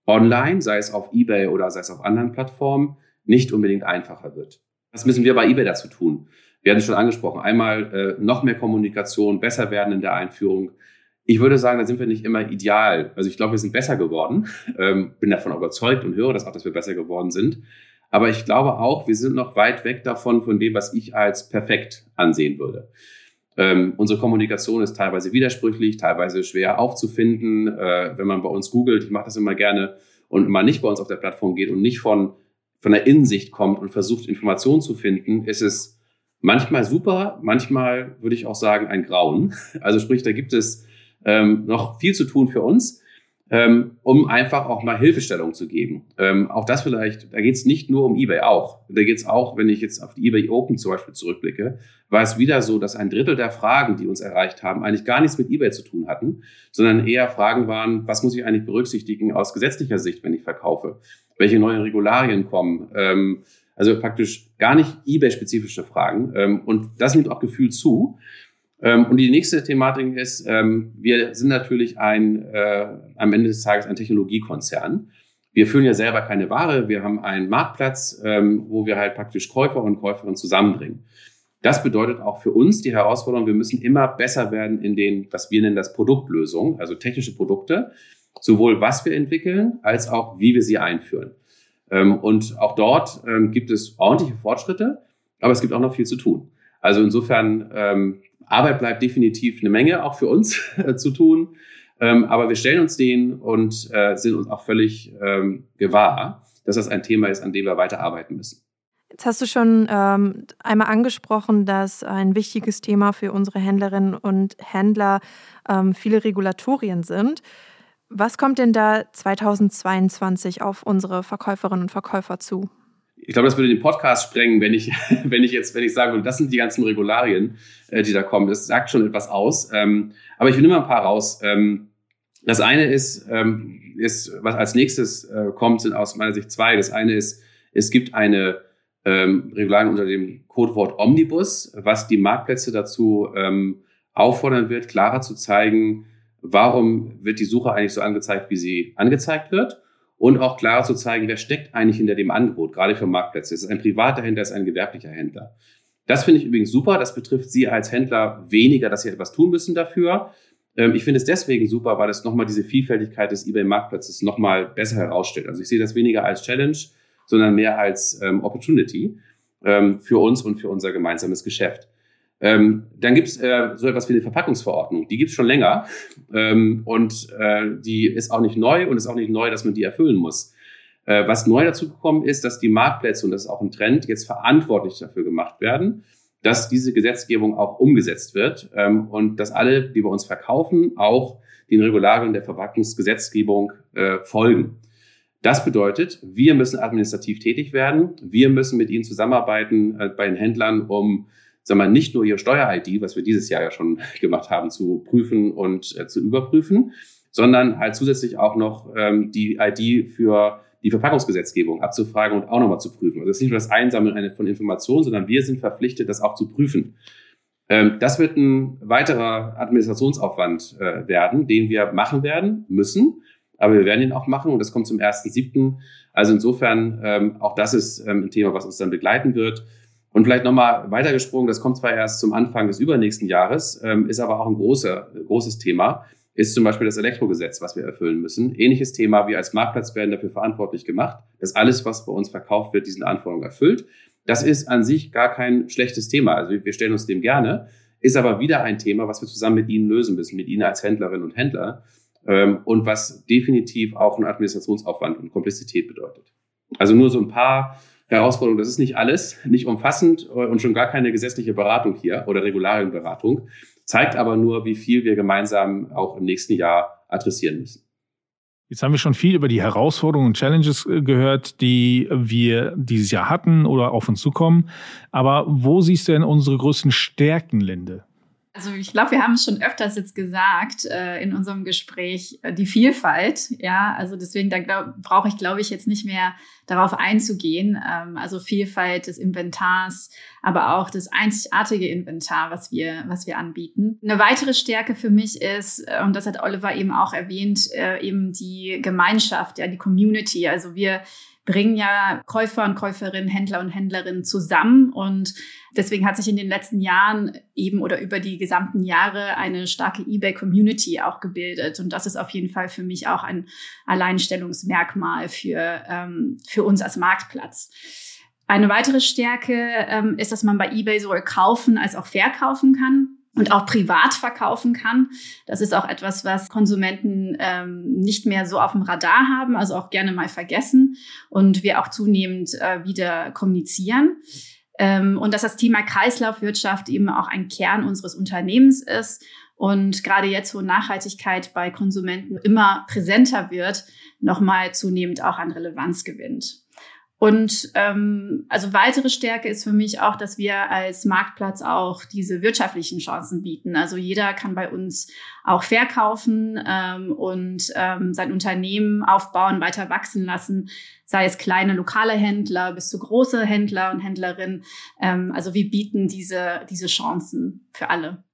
online, sei es auf eBay oder sei es auf anderen Plattformen, nicht unbedingt einfacher wird. Was müssen wir bei eBay dazu tun? Wir hatten es schon angesprochen. Einmal äh, noch mehr Kommunikation, besser werden in der Einführung. Ich würde sagen, da sind wir nicht immer ideal. Also ich glaube, wir sind besser geworden. Ähm, bin davon überzeugt und höre das auch, dass wir besser geworden sind. Aber ich glaube auch, wir sind noch weit weg davon, von dem, was ich als perfekt ansehen würde. Ähm, unsere Kommunikation ist teilweise widersprüchlich, teilweise schwer aufzufinden. Äh, wenn man bei uns googelt, ich mache das immer gerne, und mal nicht bei uns auf der Plattform geht und nicht von, von der Innensicht kommt und versucht, Informationen zu finden, ist es manchmal super, manchmal würde ich auch sagen ein Grauen. Also sprich, da gibt es ähm, noch viel zu tun für uns, ähm, um einfach auch mal Hilfestellung zu geben. Ähm, auch das vielleicht, da geht es nicht nur um eBay auch. Da geht es auch, wenn ich jetzt auf die eBay Open zum Beispiel zurückblicke, war es wieder so, dass ein Drittel der Fragen, die uns erreicht haben, eigentlich gar nichts mit eBay zu tun hatten, sondern eher Fragen waren, was muss ich eigentlich berücksichtigen aus gesetzlicher Sicht, wenn ich verkaufe? Welche neuen Regularien kommen? Ähm, also praktisch gar nicht eBay-spezifische Fragen. Ähm, und das nimmt auch Gefühl zu. Ähm, und die nächste Thematik ist, ähm, wir sind natürlich ein, äh, am Ende des Tages ein Technologiekonzern. Wir führen ja selber keine Ware. Wir haben einen Marktplatz, ähm, wo wir halt praktisch Käufer und Käuferinnen zusammenbringen. Das bedeutet auch für uns die Herausforderung, wir müssen immer besser werden in den, was wir nennen das Produktlösungen, also technische Produkte, sowohl was wir entwickeln, als auch wie wir sie einführen. Ähm, und auch dort ähm, gibt es ordentliche Fortschritte, aber es gibt auch noch viel zu tun. Also insofern, ähm, Arbeit bleibt definitiv eine Menge auch für uns zu tun. aber wir stellen uns den und äh, sind uns auch völlig gewahr, dass das ein Thema ist, an dem wir weiter arbeiten müssen. Jetzt hast du schon ähm, einmal angesprochen, dass ein wichtiges Thema für unsere Händlerinnen und Händler ähm, viele Regulatorien sind. Was kommt denn da 2022 auf unsere Verkäuferinnen und Verkäufer zu? Ich glaube, das würde den Podcast sprengen, wenn ich, wenn ich jetzt, wenn ich sagen würde, das sind die ganzen Regularien, äh, die da kommen. Das sagt schon etwas aus. Ähm, aber ich will mal ein paar raus. Ähm, das eine ist, ähm, ist, was als nächstes äh, kommt, sind aus meiner Sicht zwei. Das eine ist, es gibt eine Regularien unter dem Codewort Omnibus, was die Marktplätze dazu auffordern wird, klarer zu zeigen, warum wird die Suche eigentlich so angezeigt, wie sie angezeigt wird und auch klarer zu zeigen, wer steckt eigentlich hinter dem Angebot, gerade für Marktplätze. Ist es ein privater Händler, ist es ein gewerblicher Händler? Das finde ich übrigens super. Das betrifft Sie als Händler weniger, dass Sie etwas tun müssen dafür. Ähm, ich finde es deswegen super, weil es nochmal diese Vielfältigkeit des eBay-Marktplatzes nochmal besser herausstellt. Also ich sehe das weniger als Challenge, sondern mehr als ähm, Opportunity ähm, für uns und für unser gemeinsames Geschäft. Ähm, dann gibt es äh, so etwas wie eine Verpackungsverordnung. Die gibt es schon länger ähm, und äh, die ist auch nicht neu und ist auch nicht neu, dass man die erfüllen muss. Äh, was neu dazu gekommen ist, dass die Marktplätze, und das ist auch ein Trend, jetzt verantwortlich dafür gemacht werden, dass diese Gesetzgebung auch umgesetzt wird ähm, und dass alle, die bei uns verkaufen, auch den Regularien der Verpackungsgesetzgebung äh, folgen. Das bedeutet, wir müssen administrativ tätig werden. Wir müssen mit ihnen zusammenarbeiten äh, bei den Händlern, um mal, nicht nur ihre Steuer-ID, was wir dieses Jahr ja schon gemacht haben, zu prüfen und äh, zu überprüfen, sondern halt zusätzlich auch noch ähm, die ID für die Verpackungsgesetzgebung abzufragen und auch nochmal zu prüfen. Also das ist nicht nur das Einsammeln von Informationen, sondern wir sind verpflichtet, das auch zu prüfen. Ähm, das wird ein weiterer Administrationsaufwand äh, werden, den wir machen werden müssen. Aber wir werden ihn auch machen und das kommt zum 1.7. Also insofern, ähm, auch das ist ähm, ein Thema, was uns dann begleiten wird. Und vielleicht nochmal weitergesprungen, das kommt zwar erst zum Anfang des übernächsten Jahres, ähm, ist aber auch ein großer, großes Thema, ist zum Beispiel das Elektrogesetz, was wir erfüllen müssen. Ähnliches Thema, wir als Marktplatz werden dafür verantwortlich gemacht, dass alles, was bei uns verkauft wird, diesen Anforderungen erfüllt. Das ist an sich gar kein schlechtes Thema. Also wir stellen uns dem gerne, ist aber wieder ein Thema, was wir zusammen mit Ihnen lösen müssen, mit Ihnen als Händlerinnen und Händler ähm, und was definitiv auch einen Administrationsaufwand und Komplexität bedeutet. Also nur so ein paar Herausforderung, das ist nicht alles, nicht umfassend und schon gar keine gesetzliche Beratung hier oder Regularienberatung, zeigt aber nur, wie viel wir gemeinsam auch im nächsten Jahr adressieren müssen. Jetzt haben wir schon viel über die Herausforderungen und Challenges äh, gehört, die wir dieses Jahr hatten oder auf uns zukommen. Aber wo siehst du denn unsere größten Stärken, Linde? Also ich glaube, wir haben es schon öfters jetzt gesagt äh, in unserem Gespräch, äh, die Vielfalt. Ja, also deswegen da brauche ich, glaube ich, jetzt nicht mehr darauf einzugehen. Ähm, also Vielfalt des Inventars, aber auch das einzigartige Inventar, was wir, was wir anbieten. Eine weitere Stärke für mich ist, äh, und das hat Oliver eben auch erwähnt, äh, eben die Gemeinschaft, ja, die Community. Also wir bringen ja Käufer und Käuferinnen, Händler und Händlerinnen zusammen. Und deswegen hat sich in den letzten Jahren eben oder über die gesamten Jahre eine starke eBay-Community auch gebildet. Und das ist auf jeden Fall für mich auch ein Alleinstellungsmerkmal für, ähm, für uns als Marktplatz. Eine weitere Stärke ähm, ist, dass man bei eBay sowohl kaufen als auch verkaufen kann und auch privat verkaufen kann. Das ist auch etwas, was Konsumenten ähm, nicht mehr so auf dem Radar haben, also auch gerne mal vergessen und wir auch zunehmend äh, wieder kommunizieren. Ähm, und dass das Thema Kreislaufwirtschaft eben auch ein Kern unseres Unternehmens ist. Und gerade jetzt, wo Nachhaltigkeit bei Konsumenten immer präsenter wird, nochmal zunehmend auch an Relevanz gewinnt. Und ähm, also weitere Stärke ist für mich auch, dass wir als Marktplatz auch diese wirtschaftlichen Chancen bieten. Also jeder kann bei uns auch verkaufen ähm, und ähm, sein Unternehmen aufbauen, weiter wachsen lassen, sei es kleine lokale Händler bis zu große Händler und Händlerinnen. Ähm, also wir bieten diese, diese Chancen für alle.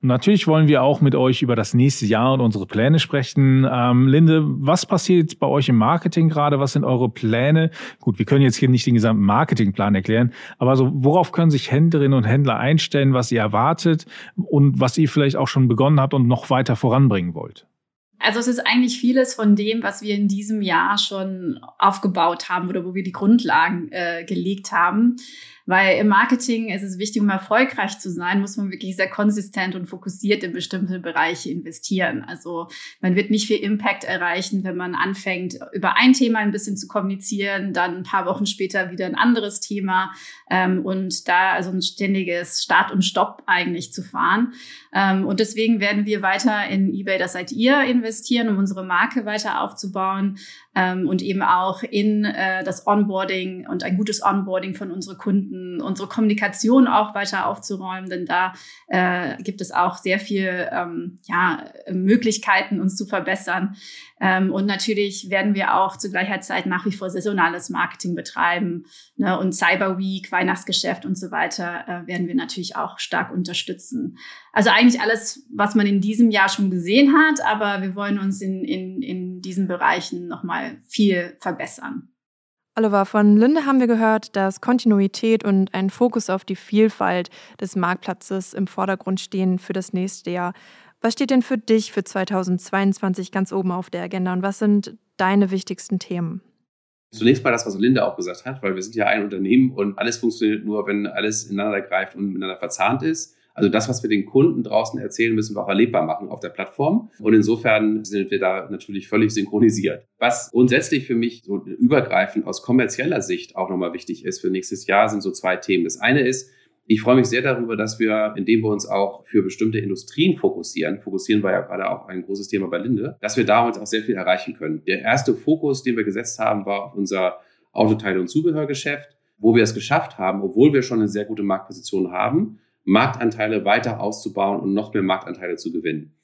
Natürlich wollen wir auch mit euch über das nächste Jahr und unsere Pläne sprechen. Ähm, Linde, was passiert bei euch im Marketing gerade? Was sind eure Pläne? Gut, wir können jetzt hier nicht den gesamten Marketingplan erklären, aber so, worauf können sich Händlerinnen und Händler einstellen, was ihr erwartet und was ihr vielleicht auch schon begonnen habt und noch weiter voranbringen wollt? Also es ist eigentlich vieles von dem, was wir in diesem Jahr schon aufgebaut haben oder wo wir die Grundlagen äh, gelegt haben. Weil im Marketing ist es wichtig, um erfolgreich zu sein, muss man wirklich sehr konsistent und fokussiert in bestimmte Bereiche investieren. Also man wird nicht viel Impact erreichen, wenn man anfängt, über ein Thema ein bisschen zu kommunizieren, dann ein paar Wochen später wieder ein anderes Thema ähm, und da also ein ständiges Start und Stopp eigentlich zu fahren. Ähm, und deswegen werden wir weiter in eBay, das seid ihr, investieren, um unsere Marke weiter aufzubauen ähm, und eben auch in äh, das Onboarding und ein gutes Onboarding von unseren Kunden, unsere Kommunikation auch weiter aufzuräumen, denn da äh, gibt es auch sehr viel ähm, ja, Möglichkeiten, uns zu verbessern. Ähm, und natürlich werden wir auch zu gleicher Zeit nach wie vor saisonales Marketing betreiben ne? und Cyber Week, Weihnachtsgeschäft und so weiter äh, werden wir natürlich auch stark unterstützen. Also eigentlich alles, was man in diesem Jahr schon gesehen hat, aber wir wollen uns in, in, in diesen Bereichen nochmal viel verbessern. Oliver, von Linde haben wir gehört, dass Kontinuität und ein Fokus auf die Vielfalt des Marktplatzes im Vordergrund stehen für das nächste Jahr. Was steht denn für dich für 2022 ganz oben auf der Agenda und was sind deine wichtigsten Themen? Zunächst mal das, was Linda auch gesagt hat, weil wir sind ja ein Unternehmen und alles funktioniert nur, wenn alles ineinander greift und miteinander verzahnt ist. Also das, was wir den Kunden draußen erzählen, müssen wir auch erlebbar machen auf der Plattform. Und insofern sind wir da natürlich völlig synchronisiert. Was grundsätzlich für mich so übergreifend aus kommerzieller Sicht auch nochmal wichtig ist für nächstes Jahr, sind so zwei Themen. Das eine ist, ich freue mich sehr darüber, dass wir, indem wir uns auch für bestimmte Industrien fokussieren, fokussieren war ja gerade auch ein großes Thema bei Linde, dass wir damit auch sehr viel erreichen können. Der erste Fokus, den wir gesetzt haben, war auf unser Autoteile- und Zubehörgeschäft, wo wir es geschafft haben, obwohl wir schon eine sehr gute Marktposition haben, Marktanteile weiter auszubauen und noch mehr Marktanteile zu gewinnen.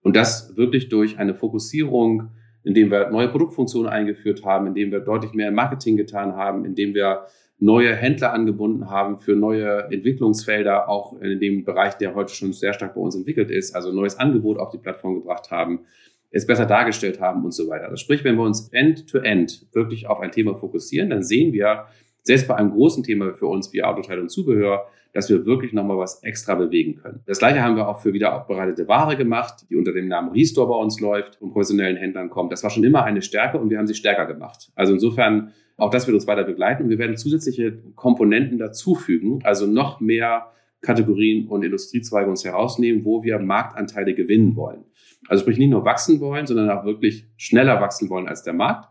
Und das wirklich durch eine Fokussierung, indem wir neue Produktfunktionen eingeführt haben, indem wir deutlich mehr Marketing getan haben, indem wir neue Händler angebunden haben für neue Entwicklungsfelder, auch in dem Bereich, der heute schon sehr stark bei uns entwickelt ist, also neues Angebot auf die Plattform gebracht haben, es besser dargestellt haben und so weiter. Das sprich, wenn wir uns end-to-end -end wirklich auf ein Thema fokussieren, dann sehen wir, selbst bei einem großen Thema für uns wie Autoteile und Zubehör, dass wir wirklich nochmal was extra bewegen können. Das gleiche haben wir auch für wiederaufbereitete Ware gemacht, die unter dem Namen Restore bei uns läuft und professionellen Händlern kommt. Das war schon immer eine Stärke und wir haben sie stärker gemacht. Also insofern auch das wird uns weiter begleiten und wir werden zusätzliche Komponenten dazufügen, also noch mehr Kategorien und Industriezweige uns herausnehmen, wo wir Marktanteile gewinnen wollen. Also sprich nicht nur wachsen wollen, sondern auch wirklich schneller wachsen wollen als der Markt.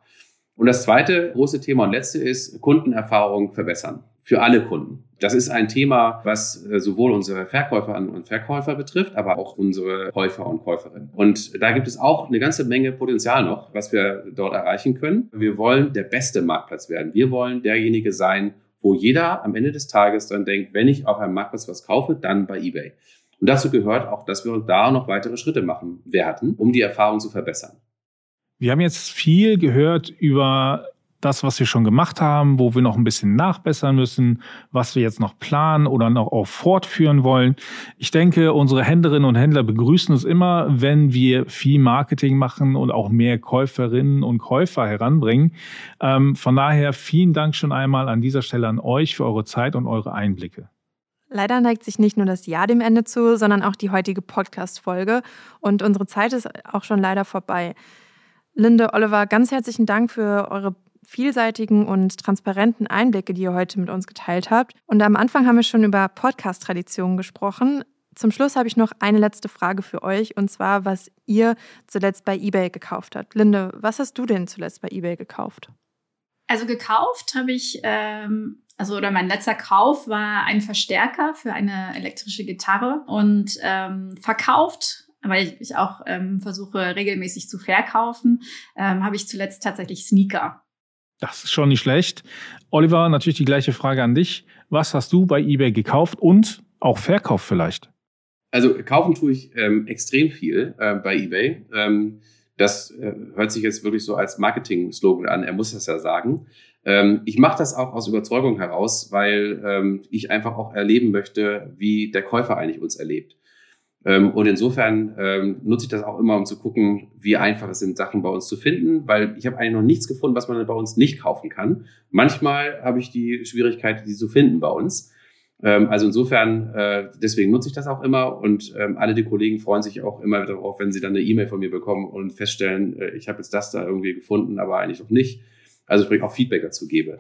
Und das zweite große Thema und letzte ist Kundenerfahrung verbessern. Für alle Kunden. Das ist ein Thema, was äh, sowohl unsere Verkäuferinnen und Verkäufer betrifft, aber auch unsere Käufer und Käuferinnen. Und da gibt es auch eine ganze Menge Potenzial noch, was wir dort erreichen können. Wir wollen der beste Marktplatz werden. Wir wollen derjenige sein, wo jeder am Ende des Tages dann denkt, wenn ich auf einem Marktplatz was kaufe, dann bei eBay. Und dazu gehört auch, dass wir da noch weitere Schritte machen werden, um die Erfahrung zu verbessern. Wir haben jetzt viel gehört über das, was wir schon gemacht haben, wo wir noch ein bisschen nachbessern müssen, was wir jetzt noch planen oder noch auch fortführen wollen. Ich denke, unsere Händlerinnen und Händler begrüßen es immer, wenn wir viel Marketing machen und auch mehr Käuferinnen und Käufer heranbringen. Ähm, von daher vielen Dank schon einmal an dieser Stelle an euch für eure Zeit und eure Einblicke. Leider neigt sich nicht nur das Jahr dem Ende zu, sondern auch die heutige Podcast-Folge. Und unsere Zeit ist auch schon leider vorbei. Linde, Oliver, ganz herzlichen Dank für eure vielseitigen und transparenten Einblicke, die ihr heute mit uns geteilt habt. Und am Anfang haben wir schon über Podcast-Traditionen gesprochen. Zum Schluss habe ich noch eine letzte Frage für euch, und zwar, was ihr zuletzt bei eBay gekauft habt. Linde, was hast du denn zuletzt bei eBay gekauft? Also gekauft habe ich, ähm, also oder mein letzter Kauf war ein Verstärker für eine elektrische Gitarre und ähm, verkauft weil ich auch ähm, versuche regelmäßig zu verkaufen, ähm, habe ich zuletzt tatsächlich Sneaker. Das ist schon nicht schlecht. Oliver, natürlich die gleiche Frage an dich. Was hast du bei eBay gekauft und auch verkauft vielleicht? Also kaufen tue ich ähm, extrem viel äh, bei eBay. Ähm, das äh, hört sich jetzt wirklich so als Marketing-Slogan an. Er muss das ja sagen. Ähm, ich mache das auch aus Überzeugung heraus, weil ähm, ich einfach auch erleben möchte, wie der Käufer eigentlich uns erlebt. Ähm, und insofern ähm, nutze ich das auch immer, um zu gucken, wie einfach es sind, Sachen bei uns zu finden, weil ich habe eigentlich noch nichts gefunden, was man bei uns nicht kaufen kann. Manchmal habe ich die Schwierigkeit, die zu finden bei uns. Ähm, also insofern, äh, deswegen nutze ich das auch immer und ähm, alle die Kollegen freuen sich auch immer darauf, wenn sie dann eine E-Mail von mir bekommen und feststellen, äh, ich habe jetzt das da irgendwie gefunden, aber eigentlich noch nicht. Also sprich auch Feedback dazu gebe.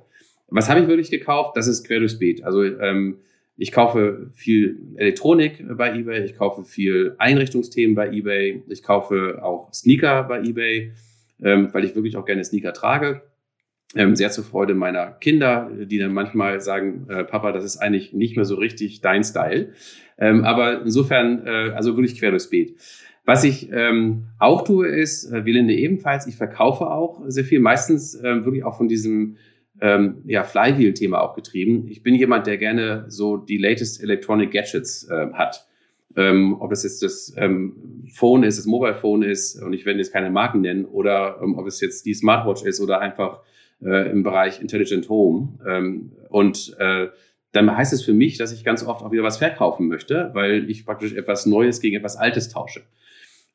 Was habe ich wirklich gekauft? Das ist quer durchs Beet. Also ähm, ich kaufe viel Elektronik bei eBay, ich kaufe viel Einrichtungsthemen bei eBay, ich kaufe auch Sneaker bei eBay, ähm, weil ich wirklich auch gerne Sneaker trage. Ähm, sehr zur Freude meiner Kinder, die dann manchmal sagen, äh, Papa, das ist eigentlich nicht mehr so richtig dein Style. Ähm, aber insofern, äh, also wirklich quer durchs Beet. Was ich ähm, auch tue, ist, äh, Linde ebenfalls, ich verkaufe auch sehr viel, meistens äh, wirklich auch von diesem ähm, ja, Flywheel-Thema auch getrieben. Ich bin jemand, der gerne so die latest Electronic Gadgets äh, hat. Ähm, ob es jetzt das ähm, Phone ist, das Mobile Phone ist, und ich werde jetzt keine Marken nennen, oder ähm, ob es jetzt die Smartwatch ist oder einfach äh, im Bereich Intelligent Home. Ähm, und äh, dann heißt es für mich, dass ich ganz oft auch wieder was verkaufen möchte, weil ich praktisch etwas Neues gegen etwas Altes tausche.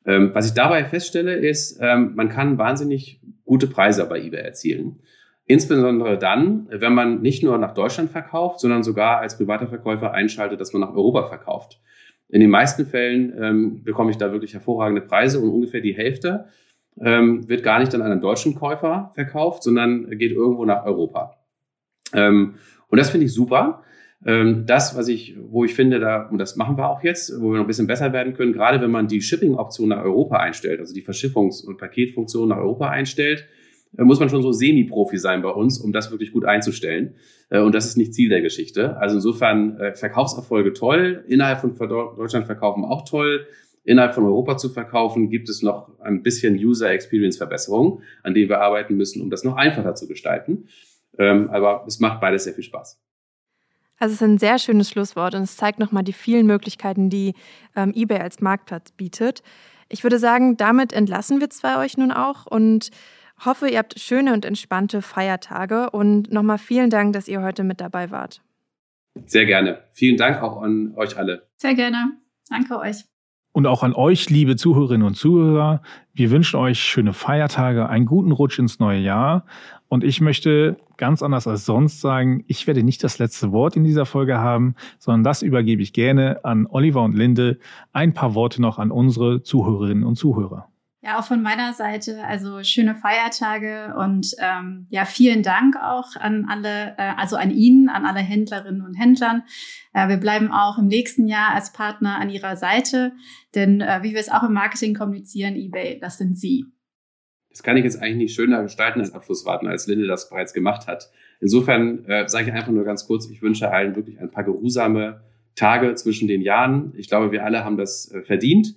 Ähm, was ich dabei feststelle, ist, ähm, man kann wahnsinnig gute Preise bei eBay erzielen. Insbesondere dann, wenn man nicht nur nach Deutschland verkauft, sondern sogar als privater Verkäufer einschaltet, dass man nach Europa verkauft. In den meisten Fällen ähm, bekomme ich da wirklich hervorragende Preise und ungefähr die Hälfte ähm, wird gar nicht an einen deutschen Käufer verkauft, sondern geht irgendwo nach Europa. Ähm, und das finde ich super. Ähm, das, was ich, wo ich finde, da, und das machen wir auch jetzt, wo wir noch ein bisschen besser werden können, gerade wenn man die Shipping-Option nach Europa einstellt, also die Verschiffungs- und Paketfunktion nach Europa einstellt, muss man schon so Semi-Profi sein bei uns, um das wirklich gut einzustellen. Äh, und das ist nicht Ziel der Geschichte. Also insofern äh, Verkaufserfolge toll, innerhalb von Deutschland verkaufen auch toll. Innerhalb von Europa zu verkaufen, gibt es noch ein bisschen User Experience Verbesserung, an denen wir arbeiten müssen, um das noch einfacher zu gestalten. Ähm, aber es macht beides sehr viel Spaß. Also es ist ein sehr schönes Schlusswort und es zeigt nochmal die vielen Möglichkeiten, die ähm, eBay als Marktplatz bietet. Ich würde sagen, damit entlassen wir zwei euch nun auch und Hoffe, ihr habt schöne und entspannte Feiertage und nochmal vielen Dank, dass ihr heute mit dabei wart. Sehr gerne. Vielen Dank auch an euch alle. Sehr gerne. Danke euch. Und auch an euch, liebe Zuhörerinnen und Zuhörer. Wir wünschen euch schöne Feiertage, einen guten Rutsch ins neue Jahr. Und ich möchte ganz anders als sonst sagen, ich werde nicht das letzte Wort in dieser Folge haben, sondern das übergebe ich gerne an Oliver und Linde. Ein paar Worte noch an unsere Zuhörerinnen und Zuhörer. Ja, auch von meiner Seite, also schöne Feiertage und ähm, ja, vielen Dank auch an alle, äh, also an Ihnen, an alle Händlerinnen und Händlern. Äh, wir bleiben auch im nächsten Jahr als Partner an Ihrer Seite, denn äh, wie wir es auch im Marketing kommunizieren, eBay, das sind Sie. Das kann ich jetzt eigentlich nicht schöner gestalten als Abschlusswarten, als Linde das bereits gemacht hat. Insofern äh, sage ich einfach nur ganz kurz, ich wünsche allen wirklich ein paar geruhsame Tage zwischen den Jahren. Ich glaube, wir alle haben das äh, verdient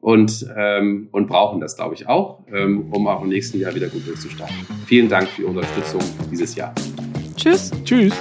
und, ähm, und brauchen das, glaube ich, auch, ähm, um auch im nächsten Jahr wieder gut durchzustarten. Vielen Dank für Ihre Unterstützung dieses Jahr. Tschüss. Tschüss.